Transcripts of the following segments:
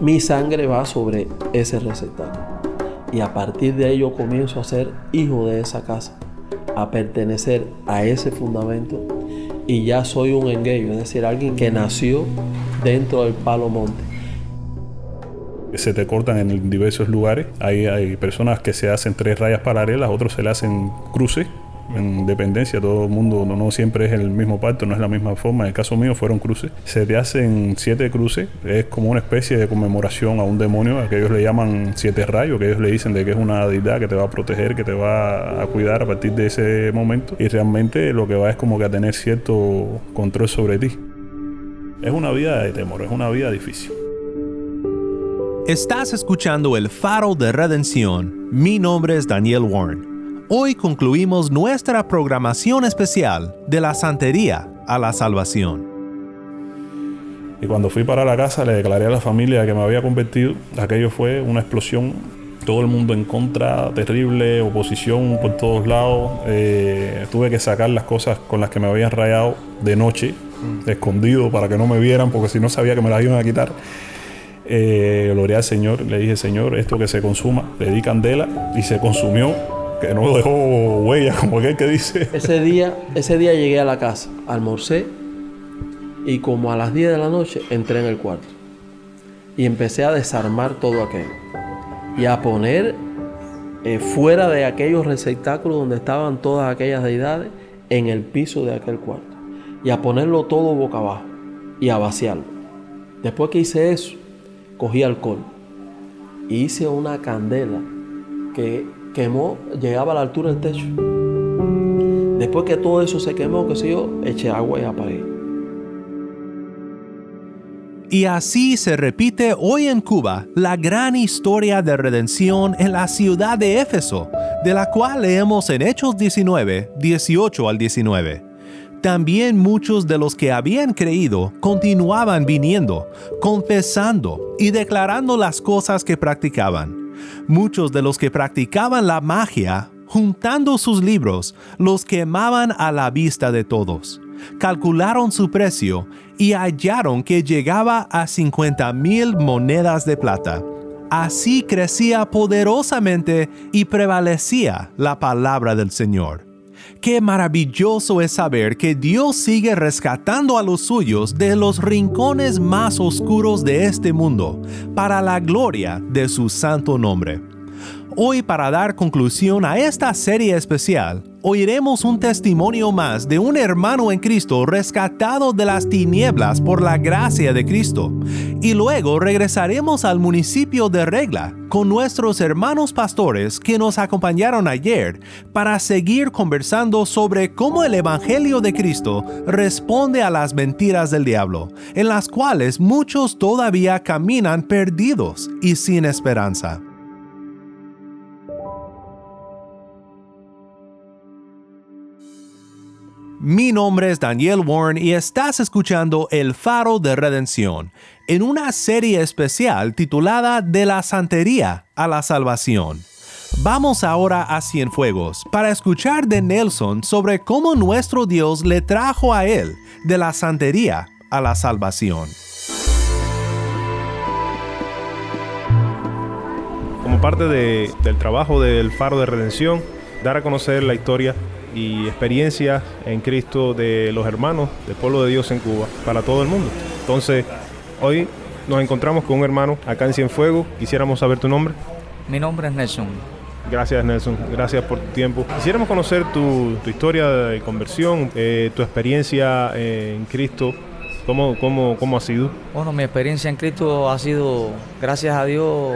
mi sangre va sobre ese receptáculo. Y a partir de ello comienzo a ser hijo de esa casa, a pertenecer a ese fundamento y ya soy un engueyo, es decir, alguien que nació dentro del palo monte. Se te cortan en diversos lugares. Hay, hay personas que se hacen tres rayas paralelas, otros se le hacen cruces en dependencia, todo el mundo no, siempre es el mismo pacto, no es la misma forma. En el caso mío fueron cruces. Se te hacen siete cruces, es como una especie de conmemoración a un demonio, a que ellos le llaman siete rayos, que ellos le dicen de que es una deidad que te va a proteger, que te va a cuidar a partir de ese momento. Y realmente lo que va es como que a tener cierto control sobre ti. Es una vida de temor, es una vida difícil. Estás escuchando el faro de redención. Mi nombre es Daniel Warren. Hoy concluimos nuestra programación especial de la santería a la salvación. Y cuando fui para la casa le declaré a la familia que me había convertido. Aquello fue una explosión. Todo el mundo en contra, terrible, oposición por todos lados. Eh, tuve que sacar las cosas con las que me habían rayado de noche, escondido para que no me vieran, porque si no sabía que me las iban a quitar. Eh, al Señor, le dije, Señor, esto que se consuma, le di candela y se consumió que no dejó huella, como aquel que dice. Ese día, ese día llegué a la casa, almorcé y como a las 10 de la noche entré en el cuarto y empecé a desarmar todo aquello y a poner eh, fuera de aquellos receptáculos donde estaban todas aquellas deidades en el piso de aquel cuarto y a ponerlo todo boca abajo y a vaciarlo. Después que hice eso, cogí alcohol y hice una candela que quemó, llegaba a la altura del techo. Después que todo eso se quemó, que sé yo, eché agua y apagué. Y así se repite hoy en Cuba la gran historia de redención en la ciudad de Éfeso, de la cual leemos en Hechos 19, 18 al 19. También muchos de los que habían creído continuaban viniendo, confesando y declarando las cosas que practicaban Muchos de los que practicaban la magia, juntando sus libros, los quemaban a la vista de todos. Calcularon su precio y hallaron que llegaba a 50 mil monedas de plata. Así crecía poderosamente y prevalecía la palabra del Señor. Qué maravilloso es saber que Dios sigue rescatando a los suyos de los rincones más oscuros de este mundo, para la gloria de su santo nombre. Hoy para dar conclusión a esta serie especial, oiremos un testimonio más de un hermano en Cristo rescatado de las tinieblas por la gracia de Cristo. Y luego regresaremos al municipio de Regla con nuestros hermanos pastores que nos acompañaron ayer para seguir conversando sobre cómo el Evangelio de Cristo responde a las mentiras del diablo, en las cuales muchos todavía caminan perdidos y sin esperanza. Mi nombre es Daniel Warren y estás escuchando El Faro de Redención, en una serie especial titulada De la Santería a la Salvación. Vamos ahora a Cienfuegos para escuchar de Nelson sobre cómo nuestro Dios le trajo a él de la santería a la salvación. Como parte del trabajo del Faro de Redención, dar a conocer la historia y experiencias en Cristo de los hermanos del pueblo de Dios en Cuba para todo el mundo. Entonces, hoy nos encontramos con un hermano acá en Cienfuegos. Quisiéramos saber tu nombre. Mi nombre es Nelson. Gracias Nelson, gracias por tu tiempo. Quisiéramos conocer tu, historia de conversión, eh, tu experiencia en Cristo ¿Cómo, cómo, ¿Cómo ha sido? Bueno, mi experiencia en Cristo ha sido, gracias a Dios,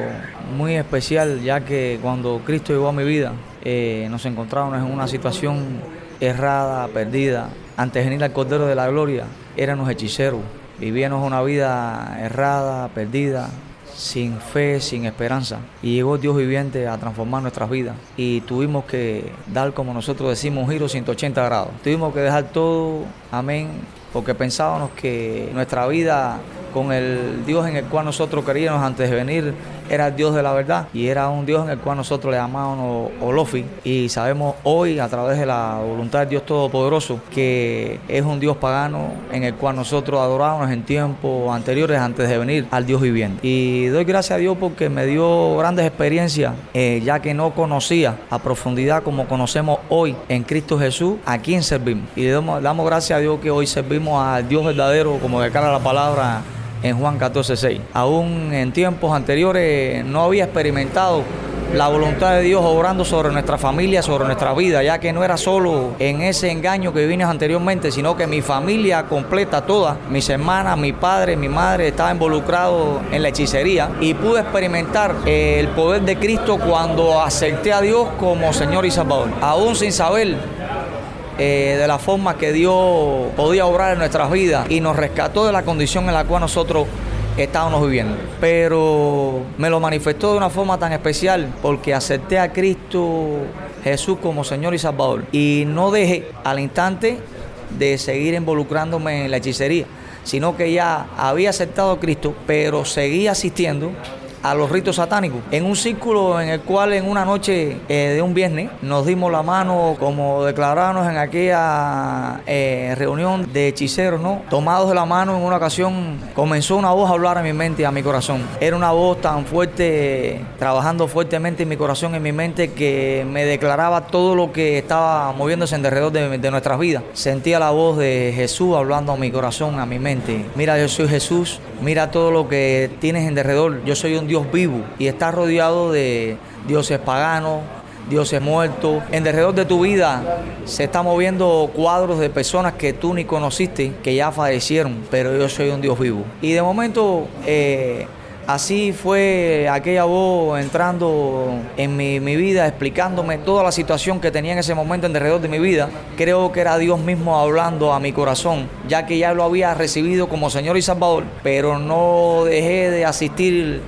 muy especial, ya que cuando Cristo llegó a mi vida, eh, nos encontrábamos en una situación errada, perdida. Antes de venir al Cordero de la Gloria, éramos hechiceros, vivíamos una vida errada, perdida, sin fe, sin esperanza. Y llegó Dios viviente a transformar nuestras vidas. Y tuvimos que dar, como nosotros decimos, un giro 180 grados. Tuvimos que dejar todo, amén, porque pensábamos que nuestra vida con el Dios en el cual nosotros queríamos antes de venir era el Dios de la verdad y era un Dios en el cual nosotros le llamábamos Olofi y sabemos hoy a través de la voluntad de Dios Todopoderoso que es un Dios pagano en el cual nosotros adorábamos en tiempos anteriores antes de venir al Dios viviente. Y doy gracias a Dios porque me dio grandes experiencias eh, ya que no conocía a profundidad como conocemos hoy en Cristo Jesús a quién servimos. Y damos, damos gracias a Dios que hoy servimos al Dios verdadero como declara la palabra en Juan 14:6. Aún en tiempos anteriores no había experimentado la voluntad de Dios obrando sobre nuestra familia, sobre nuestra vida, ya que no era solo en ese engaño que vine anteriormente, sino que mi familia completa, toda, mis hermanas, mi padre, mi madre, estaba involucrado en la hechicería y pude experimentar eh, el poder de Cristo cuando acepté a Dios como Señor y Salvador, aún sin saber eh, de la forma que Dios podía obrar en nuestras vidas y nos rescató de la condición en la cual nosotros estábamos viviendo. Pero me lo manifestó de una forma tan especial porque acepté a Cristo Jesús como Señor y Salvador. Y no dejé al instante de seguir involucrándome en la hechicería, sino que ya había aceptado a Cristo, pero seguía asistiendo a los ritos satánicos. En un círculo en el cual en una noche eh, de un viernes nos dimos la mano como declaramos en aquella eh, reunión de hechiceros, ¿no? Tomados de la mano en una ocasión comenzó una voz a hablar a mi mente a mi corazón. Era una voz tan fuerte, trabajando fuertemente en mi corazón en mi mente que me declaraba todo lo que estaba moviéndose en alrededor de, de nuestras vidas. Sentía la voz de Jesús hablando a mi corazón, a mi mente. Mira, yo soy Jesús, mira todo lo que tienes en derredor. Yo soy un Dios vivo y está rodeado de dioses paganos, dioses muertos. En derredor de tu vida se están moviendo cuadros de personas que tú ni conociste, que ya fallecieron, pero yo soy un Dios vivo. Y de momento... Eh, Así fue aquella voz entrando en mi, mi, vida, explicándome toda la situación que tenía en ese momento en derredor de mi vida. Creo que era Dios mismo hablando a mi corazón, ya que ya lo había recibido como Señor y Salvador, pero no dejé de asistir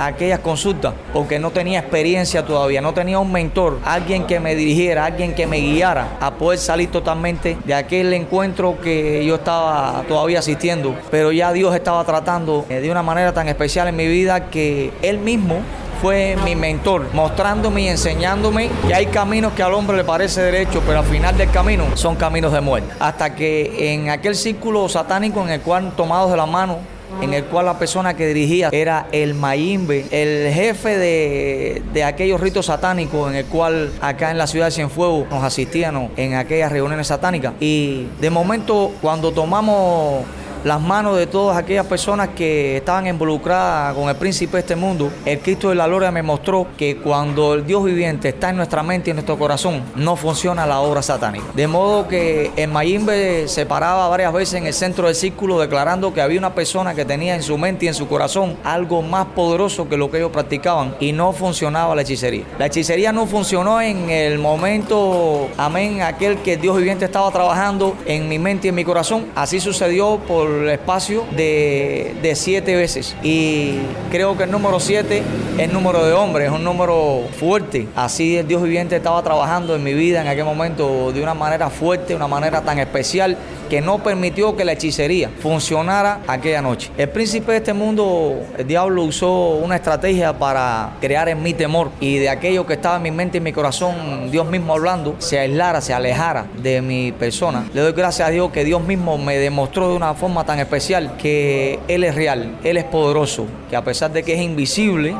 aquellas consultas porque no tenía experiencia todavía, no tenía un mentor, alguien que me dirigiera, alguien que me guiara a poder salir totalmente de aquel encuentro que yo estaba todavía asistiendo. Pero ya Dios estaba tratando eh, de una manera tan especial en mi vida que Él mismo fue mi mentor, mostrándome y enseñándome que hay caminos que al hombre le parece derecho, pero al final del camino son caminos de muerte. Hasta que en aquel círculo satánico en el cual tomados de la mano en el cual la persona que dirigía era el Mayimbe, el jefe de, de, aquellos ritos satánicos, en el cual acá en la ciudad de Cienfuegos nos asistían en aquellas reuniones satánicas. Y de momento, cuando tomamos las manos de todas aquellas personas que estaban involucradas con el príncipe de este mundo, el Cristo de la Gloria me mostró que cuando el Dios viviente está en nuestra mente y en nuestro corazón, no funciona la obra satánica. De modo que el Mayimbe se paraba varias veces en el centro del círculo declarando que había una persona que tenía en su mente y en su corazón algo más poderoso que lo que ellos practicaban y no funcionaba la hechicería. La hechicería no funcionó en el momento, amén, aquel que el Dios viviente estaba trabajando en mi mente y en mi corazón. Así sucedió por el espacio de, de, siete veces. Y creo que el número siete es número de hombres, es un número fuerte. Así el Dios viviente estaba trabajando en mi vida en aquel momento de una manera fuerte, una manera tan especial que no permitió que la hechicería funcionara aquella noche. El príncipe de este mundo, el diablo usó una estrategia para crear en mí temor y de aquello que estaba en mi mente y en mi corazón, Dios mismo hablando, se aislara, se alejara de mi persona. Le doy gracias a Dios que Dios mismo me demostró de una forma tan especial que Él es real, Él es poderoso, que a pesar de que es invisible,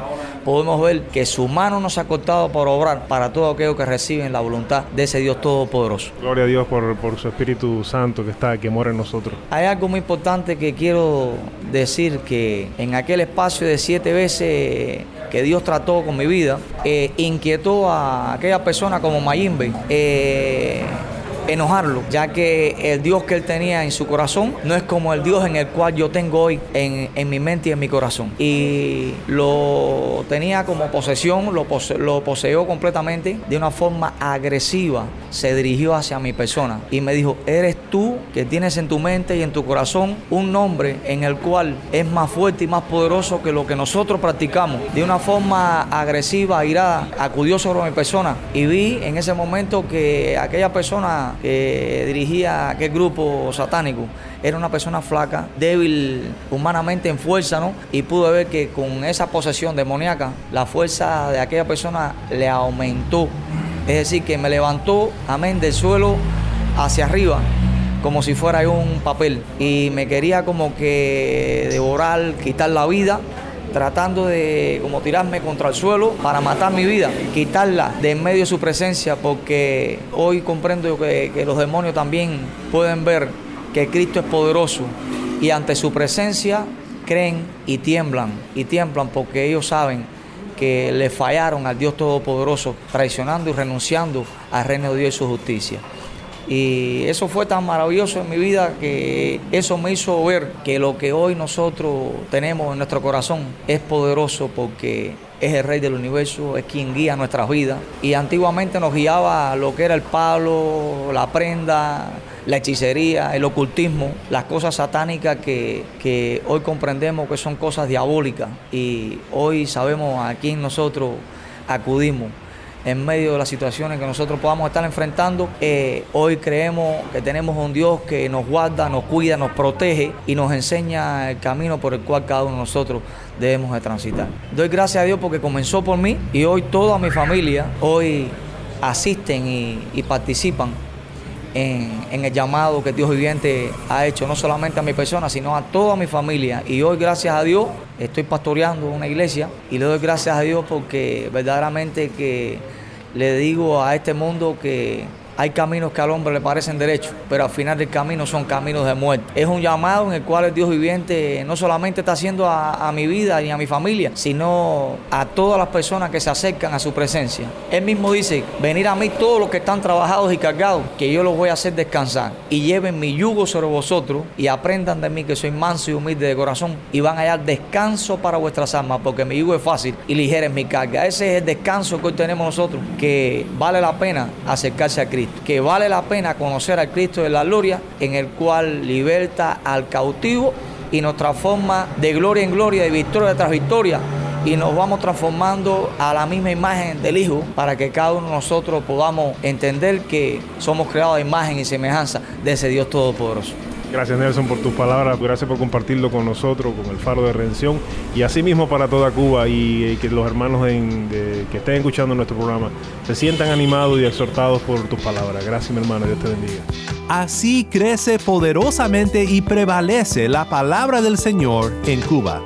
podemos ver que su mano nos ha cortado por obrar para todo aquello que reciben la voluntad de ese Dios Todopoderoso. Gloria a Dios por, por su Espíritu Santo que está, que mora en nosotros. Hay algo muy importante que quiero decir, que en aquel espacio de siete veces que Dios trató con mi vida, eh, inquietó a aquella persona como Mayimbe. Eh, enojarlo, ya que el Dios que él tenía en su corazón no es como el Dios en el cual yo tengo hoy en, en mi mente y en mi corazón. Y lo tenía como posesión, lo, pose, lo completamente de una forma agresiva. Se dirigió hacia mi persona y me dijo, eres tú que tienes en tu mente y en tu corazón un nombre en el cual es más fuerte y más poderoso que lo que nosotros practicamos. De una forma agresiva, irada, acudió sobre mi persona y vi en ese momento que aquella persona que dirigía aquel grupo satánico era una persona flaca, débil humanamente en fuerza, ¿no? Y pude ver que con esa posesión demoníaca, la fuerza de aquella persona le aumentó. Es decir, que me levantó, amén, del suelo hacia arriba, como si fuera un papel. Y me quería como que devorar, quitar la vida tratando de como tirarme contra el suelo para matar mi vida, quitarla de en medio de su presencia, porque hoy comprendo que, que los demonios también pueden ver que Cristo es poderoso y ante su presencia creen y tiemblan, y tiemblan porque ellos saben que le fallaron al Dios Todopoderoso, traicionando y renunciando al reino de Dios y su justicia. Y eso fue tan maravilloso en mi vida que eso me hizo ver que lo que hoy nosotros tenemos en nuestro corazón es poderoso porque es el rey del universo, es quien guía nuestras vidas. Y antiguamente nos guiaba lo que era el palo, la prenda, la hechicería, el ocultismo, las cosas satánicas que, hoy comprendemos que son cosas diabólicas y hoy sabemos a quién nosotros acudimos en medio de las situaciones que nosotros podamos estar enfrentando. Eh, hoy creemos que tenemos un Dios que nos guarda, nos cuida, nos protege y nos enseña el camino por el cual cada uno de nosotros debemos de transitar. Doy gracias a Dios porque comenzó por mí y hoy toda mi familia hoy asisten y participan en, el llamado que Dios viviente ha hecho, no solamente a mi persona, sino a toda mi familia. Y hoy, gracias a Dios, estoy pastoreando una iglesia y le doy gracias a Dios porque verdaderamente que le digo a este mundo que hay caminos que al hombre le parecen derechos, pero al final del camino son caminos de muerte. Es un llamado en el cual el Dios viviente no solamente está haciendo a, mi vida y a mi familia, sino a todas las personas que se acercan a su presencia. Él mismo dice, venir a mí todos los que están trabajados y cargados, que yo los voy a hacer descansar. Y lleven mi yugo sobre vosotros y aprendan de mí que soy manso y humilde de corazón y van a hallar descanso para vuestras almas, porque mi yugo es fácil y ligera es mi carga. Ese es el descanso que hoy tenemos nosotros, que vale la pena acercarse a Cristo que vale la pena conocer al Cristo de la gloria, en el cual liberta al cautivo y nos transforma de gloria en gloria, de victoria tras victoria, y nos vamos transformando a la misma imagen del Hijo para que cada uno de nosotros podamos entender que somos creados a imagen y semejanza de ese Dios Todopoderoso. Gracias Nelson por tus palabras, gracias por compartirlo con nosotros, con el Faro de Redención y asimismo para toda Cuba y, que los hermanos que estén escuchando nuestro programa se sientan animados y exhortados por tus palabras. Gracias mi hermano, Dios te bendiga. Así crece poderosamente y prevalece la palabra del Señor en Cuba.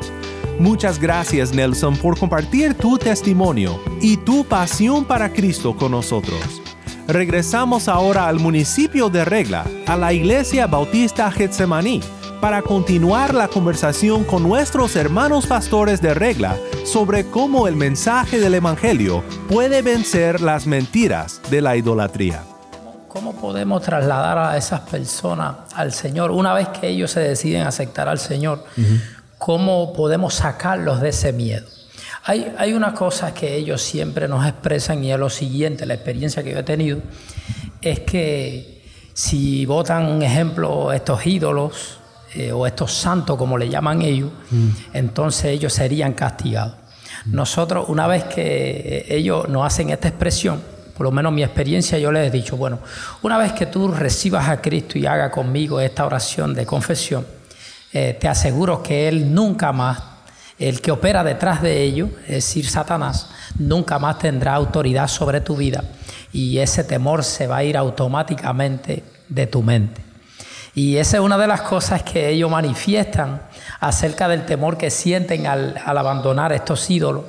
Muchas gracias Nelson por compartir tu testimonio y tu pasión para Cristo con nosotros. Regresamos ahora al municipio de Regla, a la iglesia bautista Getsemaní, para continuar la conversación con nuestros hermanos pastores de Regla sobre cómo el mensaje del Evangelio puede vencer las mentiras de la idolatría. ¿Cómo podemos trasladar a esas personas al Señor una vez que ellos se deciden aceptar al Señor? ¿Cómo podemos sacarlos de ese miedo? Hay, una cosa que ellos siempre nos expresan y es lo siguiente, la experiencia que yo he tenido, es que si votan, un ejemplo, estos ídolos eh, o estos santos, como le llaman ellos, mm. entonces ellos serían castigados. Nosotros, una vez que ellos nos hacen esta expresión, por lo menos mi experiencia, yo les he dicho, bueno, una vez que tú recibas a Cristo y haga conmigo esta oración de confesión, eh, te aseguro que Él nunca más el que opera detrás de ello, es decir, Satanás, nunca más tendrá autoridad sobre tu vida y ese temor se va a ir automáticamente de tu mente. Y esa es una de las cosas que ellos manifiestan acerca del temor que sienten al, abandonar estos ídolos,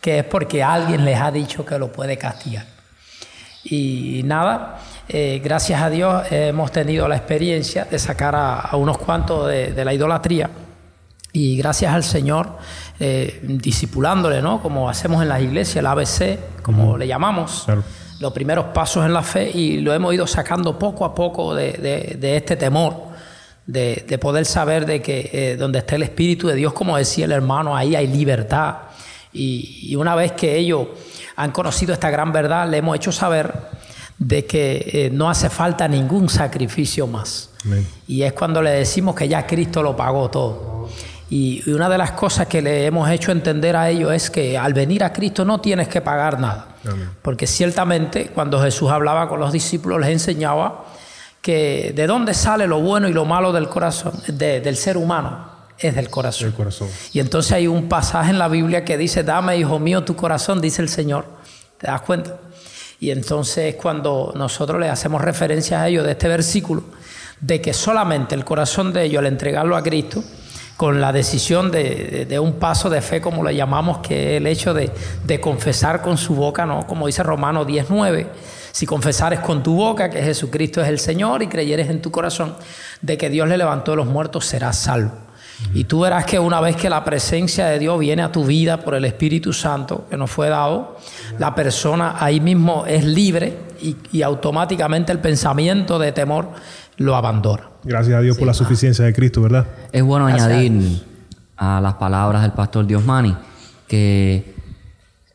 que es porque alguien les ha dicho que lo puede castigar. Y nada, eh, gracias a Dios hemos tenido la experiencia de sacar a, unos cuantos de la idolatría y gracias al Señor, eh, discipulándole, ¿no? Como hacemos en las iglesias, el ABC, como le llamamos, los primeros pasos en la fe, y lo hemos ido sacando poco a poco de, este temor, de, poder saber de que eh, donde está el Espíritu de Dios, como decía el hermano, ahí hay libertad. Y, una vez que ellos han conocido esta gran verdad, le hemos hecho saber de que eh, no hace falta ningún sacrificio más. Y es cuando le decimos que ya Cristo lo pagó todo. Y una de las cosas que le hemos hecho entender a ellos es que al venir a Cristo no tienes que pagar nada. Porque ciertamente cuando Jesús hablaba con los discípulos les enseñaba que de dónde sale lo bueno y lo malo del corazón, del ser humano, es del corazón. corazón. Y entonces hay un pasaje en la Biblia que dice, dame, hijo mío, tu corazón, dice el Señor. ¿Te das cuenta? Y entonces cuando nosotros le hacemos referencia a ellos de este versículo, de que solamente el corazón de ellos al entregarlo a Cristo, con la decisión de, un paso de fe, como le llamamos, que es el hecho de, confesar con su boca, ¿no? como dice Romano 19, si confesares con tu boca que Jesucristo es el Señor y creyeres en tu corazón de que Dios le levantó de los muertos, serás salvo. Y tú verás que una vez que la presencia de Dios viene a tu vida por el Espíritu Santo que nos fue dado, la persona ahí mismo es libre y, automáticamente el pensamiento de temor lo abandona. Gracias a Dios por la suficiencia de Cristo, ¿verdad? Es bueno añadir a, las palabras del pastor Diosmani que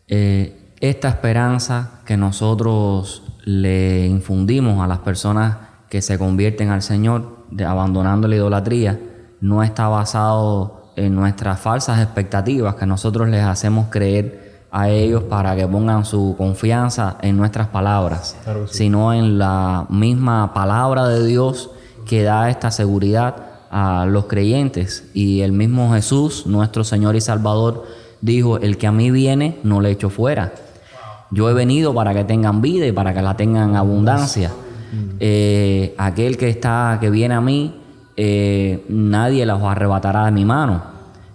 eh, esta esperanza que nosotros le infundimos a las personas que se convierten al Señor, de, abandonando la idolatría, no está basado en nuestras falsas expectativas que nosotros les hacemos creer a ellos para que pongan su confianza en nuestras palabras, sino en la misma palabra de Dios que da esta seguridad a los creyentes. Y el mismo Jesús, nuestro Señor y Salvador, dijo, el que a mí viene, no le echo fuera. Yo he venido para que tengan vida y para que la tengan abundancia. Eh, aquel que está, que viene a mí, eh, nadie la arrebatará de mi mano.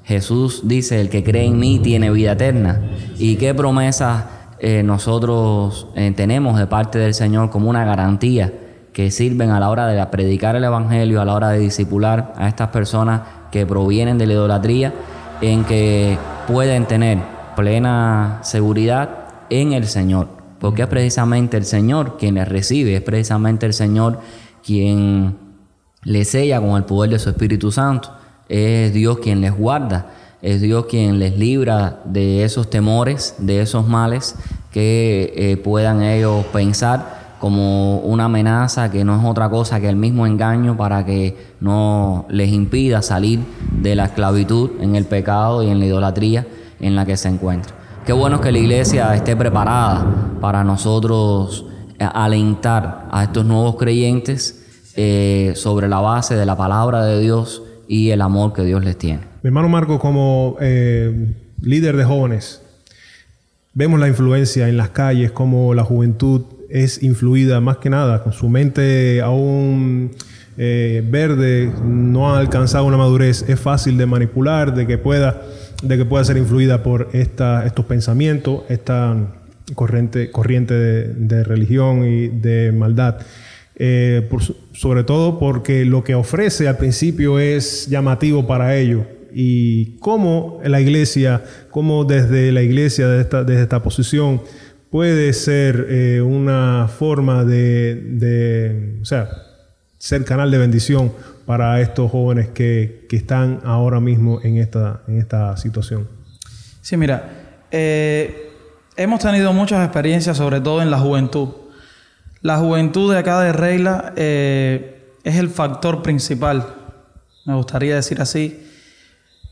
Jesús dice, el que cree en mí tiene vida eterna. ¿Y qué promesas eh, nosotros tenemos de parte del Señor como una garantía que sirven a la hora de predicar el Evangelio, a la hora de discipular a estas personas que provienen de la idolatría, en que pueden tener plena seguridad en el Señor, porque es precisamente el Señor quien les recibe, es precisamente el Señor quien les sella con el poder de su Espíritu Santo, es Dios quien les guarda, es Dios quien les libra de esos temores, de esos males que eh, puedan ellos pensar como una amenaza que no es otra cosa que el mismo engaño para que no les impida salir de la esclavitud en el pecado y en la idolatría en la que se encuentran. Qué bueno que la iglesia esté preparada para nosotros eh, alentar a estos nuevos creyentes eh, sobre la base de la palabra de Dios y el amor que Dios les tiene. Mi hermano Marco, como eh, líder de jóvenes, vemos la influencia en las calles, como la juventud es influida más que nada, con su mente aún verde, no ha alcanzado una madurez, es fácil de manipular, de que pueda de que pueda ser influida por estos pensamientos, esta corriente, corriente de, religión y de maldad. Eh, sobre todo porque lo que ofrece al principio es llamativo para ellos. Y cómo la iglesia, cómo desde la iglesia, desde esta, posición, puede ser eh, una forma de, o sea, ser canal de bendición para estos jóvenes que, están ahora mismo en esta, en esta situación? Sí, mira, eh, hemos tenido muchas experiencias, sobre todo en la juventud. La juventud de acá de Regla eh, es el factor principal, me gustaría decir así,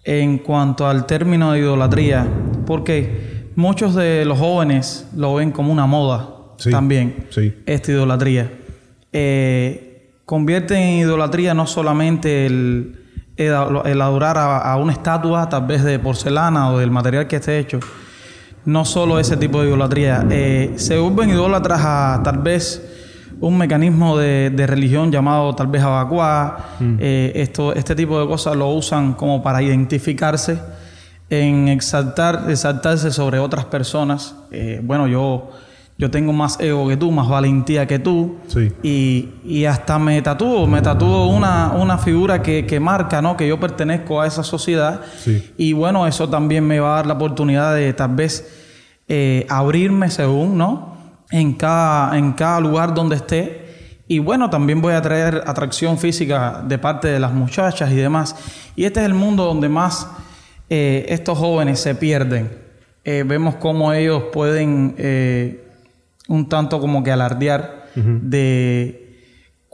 en cuanto al término de idolatría, porque muchos de los jóvenes lo ven como una moda también, esta idolatría. Eh, convierte en idolatría no solamente el, el, adorar a, una estatua, tal vez de porcelana o del material que esté hecho, no solo ese tipo de idolatría, eh, se vuelven idólatras a tal vez un mecanismo de, religión llamado tal vez abacuá, mm. eh, esto, este tipo de cosas lo usan como para identificarse en exaltar, exaltarse sobre otras personas. Eh, bueno, yo yo tengo más ego que tú, más valentía que tú. Sí. Y, hasta me tatúo, me tatúo una, una figura que, marca, ¿no? Que yo pertenezco a esa sociedad. Sí. Y bueno, eso también me va a dar la oportunidad de tal vez eh, abrirme según, ¿no? En cada, en cada lugar donde esté. Y bueno, también voy a traer atracción física de parte de las muchachas y demás. Y este es el mundo donde más eh, estos jóvenes se pierden. Eh, vemos cómo ellos pueden un tanto como que alardear de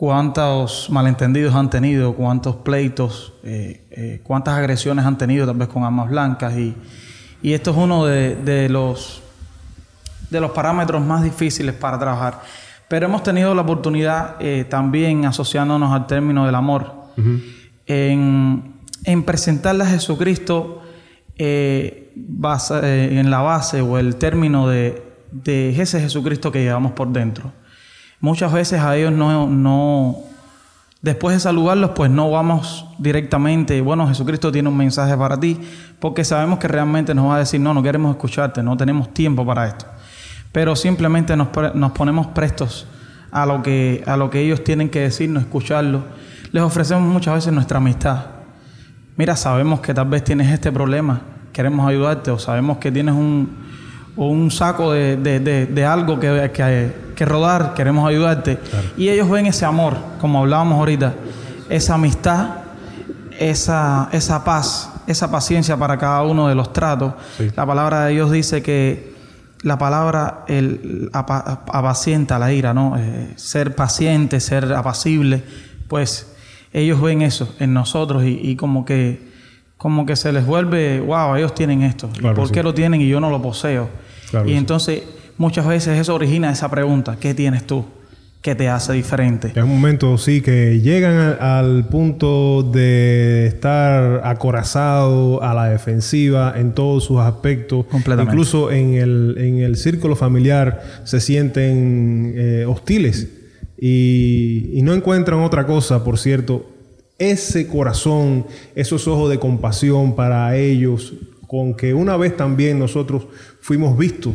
cuántos malentendidos han tenido, cuántos pleitos, eh, eh, cuántas agresiones han tenido tal vez con armas blancas. Y, esto es uno de, los, de los parámetros más difíciles para trabajar. Pero hemos tenido la oportunidad eh, también asociándonos al término del amor, en, en presentarle a Jesucristo en la base o el término de, de ese Jesucristo que llevamos por dentro. Muchas veces a ellos no, no después de saludarlos, pues no vamos directamente, bueno, Jesucristo tiene un mensaje para ti, porque sabemos que realmente nos va a decir, no, no queremos escucharte, no tenemos tiempo para esto. Pero simplemente nos, nos ponemos prestos a lo, que, a lo que ellos tienen que decirnos, escucharlo. Les ofrecemos muchas veces nuestra amistad. Mira, sabemos que tal vez tienes este problema, queremos ayudarte, o sabemos que tienes un, un saco de, de- de- de algo que, que, que rodar, queremos ayudarte. Y ellos ven ese amor, como hablábamos ahorita, esa amistad, esa, esa paz, esa paciencia para cada uno de los tratos. La palabra de Dios dice que la palabra el, apa- apacienta la ira, ¿no? Eh, ser paciente, ser apacible, pues ellos ven eso en nosotros y, y como que como que se les vuelve, wow, ellos tienen esto. Claro ¿Por qué sí. lo tienen y yo no lo poseo? Claro y sí. entonces muchas veces eso origina esa pregunta, ¿qué tienes tú? ¿Qué te hace diferente? Es un momento, sí, que llegan al punto de estar acorazado a la defensiva en todos sus aspectos. Completamente. Incluso en el, en el círculo familiar se sienten eh, hostiles y, y no encuentran otra cosa, por cierto, ese corazón, esos ojos de compasión para ellos, con que una vez también nosotros fuimos vistos.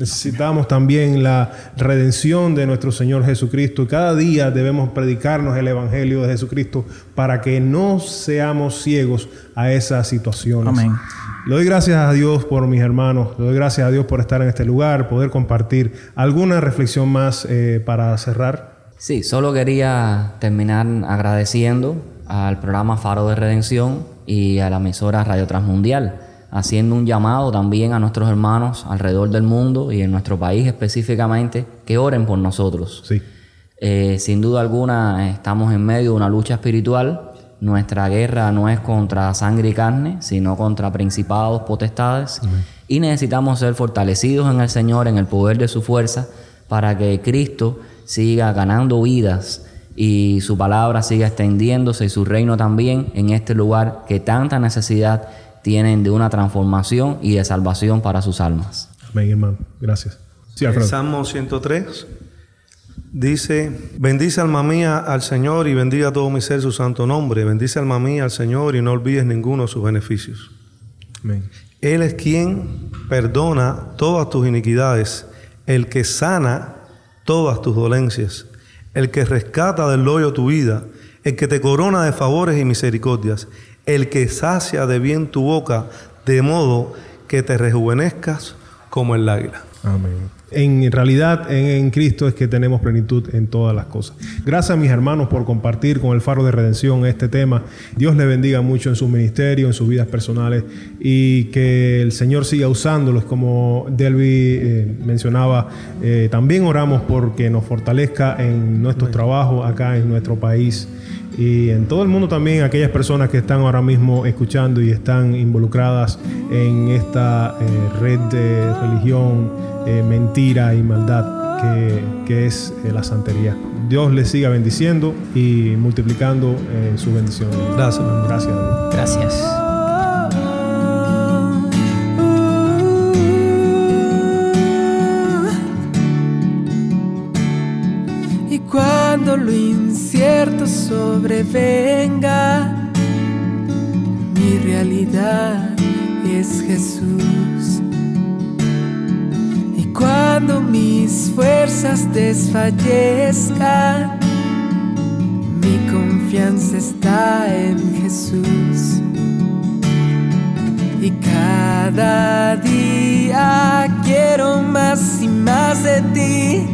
Necesitamos también la redención de nuestro Señor Jesucristo. Cada día debemos predicarnos el Evangelio de Jesucristo para que no seamos ciegos a esas situaciones. Amén. Le doy gracias a Dios por mis hermanos. Le doy gracias a Dios por estar en este lugar, poder compartir alguna reflexión más eh, para cerrar. Sí, solo quería terminar agradeciendo al programa Faro de Redención y a la emisora Radio Transmundial, haciendo un llamado también a nuestros hermanos alrededor del mundo y en nuestro país específicamente, que oren por nosotros. Sí. Eh, sin duda alguna estamos en medio de una lucha espiritual. Nuestra guerra no es contra sangre y carne, sino contra principados, potestades. Y necesitamos ser fortalecidos en el Señor, en el poder de su fuerza, para que Cristo siga ganando vidas y su palabra siga extendiéndose y su reino también en este lugar que tanta necesidad tienen de una transformación y de salvación para sus almas. Amén, hermano. Gracias. Sí, El Alfredo. Salmo 103 dice, bendice alma mía al Señor y bendiga todo mi ser su santo nombre. Bendice alma mía al Señor y no olvides ninguno de sus beneficios. Amén. Él es quien perdona todas tus iniquidades, el que sana todas tus dolencias, el que rescata del hoyo tu vida, el que te corona de favores y misericordias, el que sacia de bien tu boca, de modo que te rejuvenezcas como el águila. Amén. En realidad, en, en Cristo es que tenemos plenitud en todas las cosas. Gracias a mis hermanos por compartir con el Faro de Redención este tema. Dios les bendiga mucho en su ministerio, en sus vidas personales y que el Señor siga usándolos. Como Delvi eh, mencionaba, eh, también oramos porque nos fortalezca en nuestros trabajos acá en nuestro país y en todo el mundo también aquellas personas que están ahora mismo escuchando y están involucradas en esta eh, red de religión, eh, mentira y maldad que, que es eh, la santería. Dios les siga bendiciendo y multiplicando eh, su bendición. Gracias. Gracias. a Dios. Gracias. Y cuando lo sobrevenga, mi realidad es Jesús. Y cuando mis fuerzas desfallezcan, mi confianza está en Jesús. Y cada día quiero más y más de ti.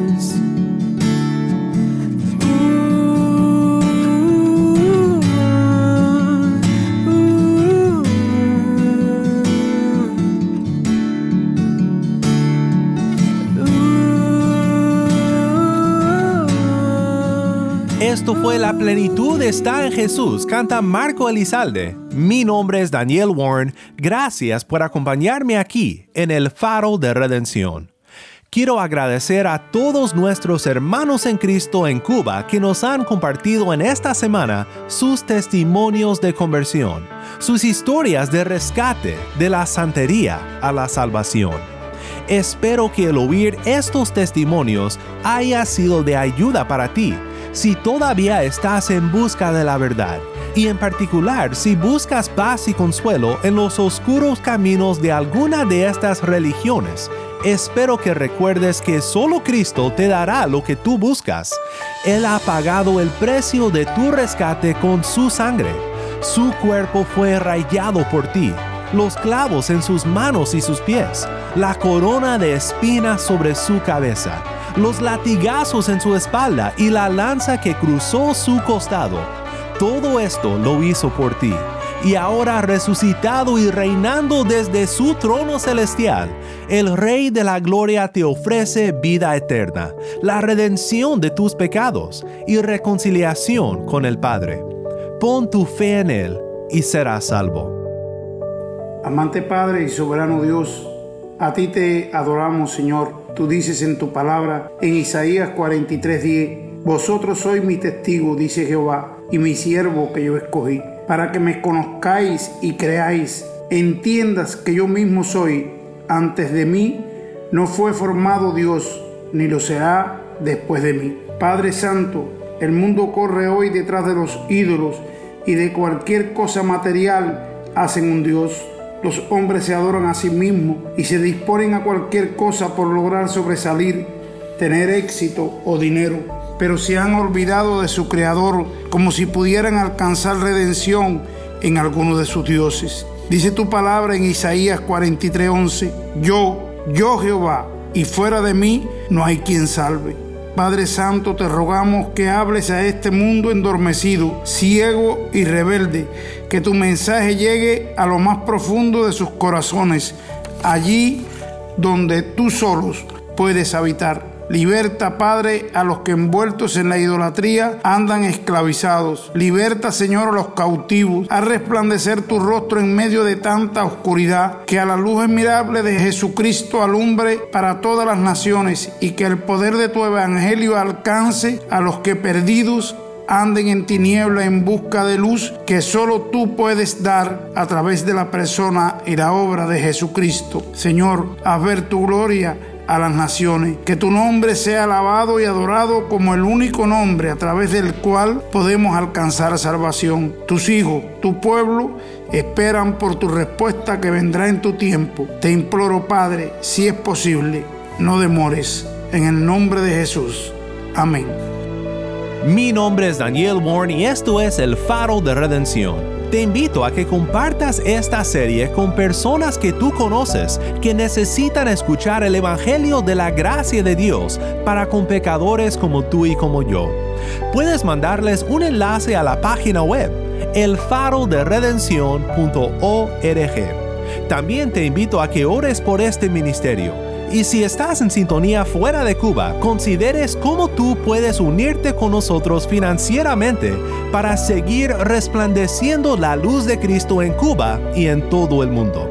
Fue La plenitud está en Jesús, canta Marco Elizalde. Mi nombre es Daniel Warren. Gracias por acompañarme aquí en el Faro de Redención. Quiero agradecer a todos nuestros hermanos en Cristo en Cuba que nos han compartido en esta semana sus testimonios de conversión, sus historias de rescate de la santería a la salvación. Espero que el oír estos testimonios haya sido de ayuda para ti si todavía estás en busca de la verdad y en particular si buscas paz y consuelo en los oscuros caminos de alguna de estas religiones espero que recuerdes que solo Cristo te dará lo que tú buscas. Él ha pagado el precio de tu rescate con su sangre. Su cuerpo fue rayado por ti, los clavos en sus manos y sus pies, la corona de espinas sobre su cabeza, los latigazos en su espalda y la lanza que cruzó su costado. Todo esto lo hizo por ti y ahora resucitado y reinando desde su trono celestial, el Rey de la Gloria te ofrece vida eterna, la redención de tus pecados y reconciliación con el Padre. Pon tu fe en Él y serás salvo. Amante Padre y soberano Dios, a ti te adoramos Señor. Tú dices en tu palabra en Isaías 43:10, Vosotros sois mi testigo, dice Jehová, y mi siervo que yo escogí para que me conozcáis y creáis, entiendas que yo mismo soy. Antes de mí no fue formado Dios, ni lo será después de mí. Padre Santo, el mundo corre hoy detrás de los ídolos y de cualquier cosa material hacen un Dios. Los hombres se adoran a sí mismos y se disponen a cualquier cosa por lograr sobresalir, tener éxito o dinero pero se han olvidado de su Creador como si pudieran alcanzar redención en alguno de sus dioses. Dice tu palabra en Isaías 43:11, yo, yo Jehová, y fuera de mí no hay quien salve. Padre Santo, te rogamos que hables a este mundo endormecido, ciego y rebelde, que tu mensaje llegue a lo más profundo de sus corazones, allí donde tú solos puedes habitar. Liberta, Padre, a los que envueltos en la idolatría andan esclavizados. Liberta, Señor, a los cautivos. Haz resplandecer tu rostro en medio de tanta oscuridad. Que a la luz admirable de Jesucristo alumbre para todas las naciones y que el poder de tu evangelio alcance a los que perdidos anden en tiniebla en busca de luz que solo tú puedes dar a través de la persona y la obra de Jesucristo. Señor, haz ver tu gloria a las naciones. Que tu nombre sea alabado y adorado como el único nombre a través del cual podemos alcanzar salvación. Tus hijos, tu pueblo, esperan por tu respuesta que vendrá en tu tiempo. Te imploro, Padre, si es posible, no demores. En el nombre de Jesús. Amén. Mi nombre es Daniel Warren y esto es el faro de redención. Te invito a que compartas esta serie con personas que tú conoces que necesitan escuchar el Evangelio de la gracia de Dios para con pecadores como tú y como yo. Puedes mandarles un enlace a la página web elfaroderedención.org. También te invito a que ores por este ministerio y si estás en sintonía fuera de Cuba, consideres cómo tú puedes unirte con nosotros financieramente para seguir resplandeciendo la luz de Cristo en Cuba y en todo el mundo.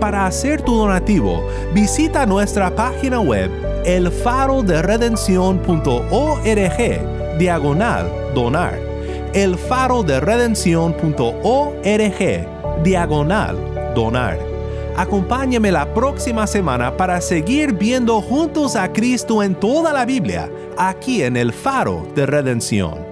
Para hacer tu donativo, visita nuestra página web elfaroderedención.org diagonal donar. elfaroderedención.org diagonal donar. Acompáñame la próxima semana para seguir viendo juntos a Cristo en toda la Biblia, aquí en el Faro de Redención.